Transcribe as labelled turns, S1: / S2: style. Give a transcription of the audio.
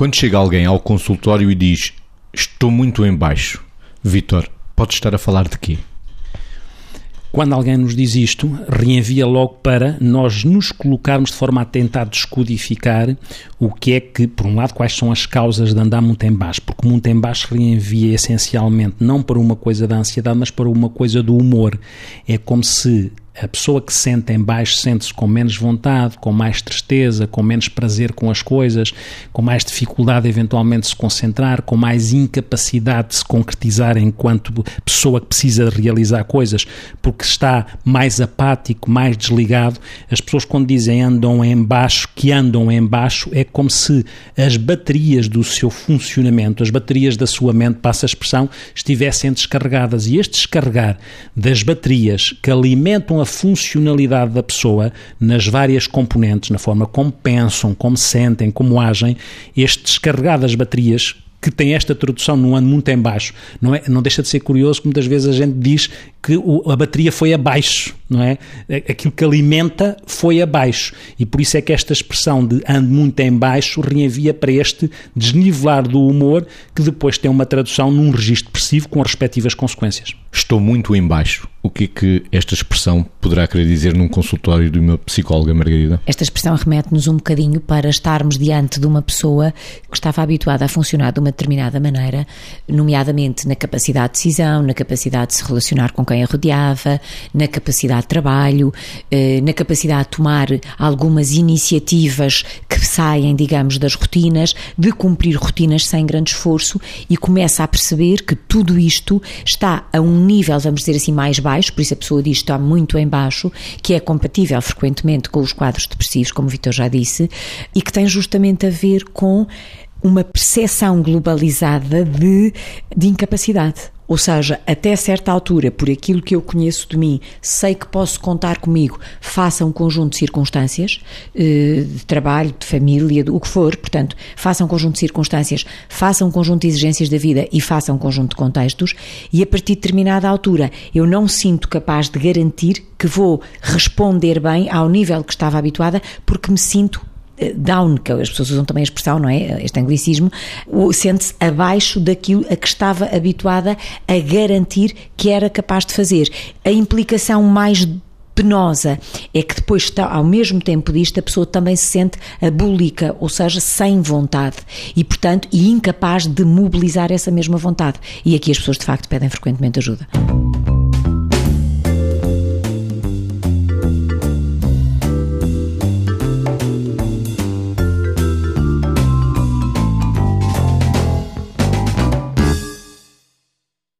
S1: Quando chega alguém ao consultório e diz estou muito em baixo, Vitor, pode estar a falar de quê?
S2: Quando alguém nos diz isto, reenvia logo para nós nos colocarmos de forma a tentar descodificar o que é que, por um lado, quais são as causas de andar muito em baixo, porque muito em baixo reenvia essencialmente não para uma coisa da ansiedade, mas para uma coisa do humor. É como se a pessoa que se sente em baixo sente-se com menos vontade, com mais tristeza, com menos prazer com as coisas, com mais dificuldade eventualmente de se concentrar, com mais incapacidade de se concretizar enquanto pessoa que precisa realizar coisas, porque está mais apático, mais desligado. As pessoas quando dizem andam em baixo, que andam em baixo, é como se as baterias do seu funcionamento, as baterias da sua mente, passa a expressão, estivessem descarregadas. E este descarregar das baterias que alimentam a funcionalidade da pessoa nas várias componentes, na forma como pensam, como sentem, como agem, este descarregar das baterias que tem esta tradução num ano muito em baixo. Não, é, não deixa de ser curioso que muitas vezes a gente diz que o, a bateria foi abaixo, não é? Aquilo que alimenta foi abaixo. E por isso é que esta expressão de ando muito em baixo reenvia para este desnivelar do humor que depois tem uma tradução num registro depressivo com as respectivas consequências.
S1: Estou muito em baixo. O que é que esta expressão poderá querer dizer num consultório de uma psicóloga, Margarida?
S3: Esta expressão remete-nos um bocadinho para estarmos diante de uma pessoa que estava habituada a funcionar de uma determinada maneira, nomeadamente na capacidade de decisão, na capacidade de se relacionar com quem a rodeava, na capacidade de trabalho, eh, na capacidade de tomar algumas iniciativas que saem, digamos, das rotinas, de cumprir rotinas sem grande esforço e começa a perceber que tudo isto está a um nível, vamos dizer assim, mais baixo baixo, por isso a pessoa diz que está muito em baixo, que é compatível frequentemente com os quadros depressivos, como o Vitor já disse, e que tem justamente a ver com uma percepção globalizada de, de incapacidade. Ou seja, até certa altura, por aquilo que eu conheço de mim, sei que posso contar comigo, faça um conjunto de circunstâncias, eh, de trabalho, de família, o que for, portanto, faça um conjunto de circunstâncias, faça um conjunto de exigências da vida e faça um conjunto de contextos, e a partir de determinada altura eu não sinto capaz de garantir que vou responder bem ao nível que estava habituada, porque me sinto down, que as pessoas usam também a expressão, não é? Este anglicismo, sente-se abaixo daquilo a que estava habituada a garantir que era capaz de fazer. A implicação mais penosa é que depois está, ao mesmo tempo disto a pessoa também se sente abúlica, ou seja, sem vontade e portanto incapaz de mobilizar essa mesma vontade e aqui as pessoas de facto pedem frequentemente ajuda.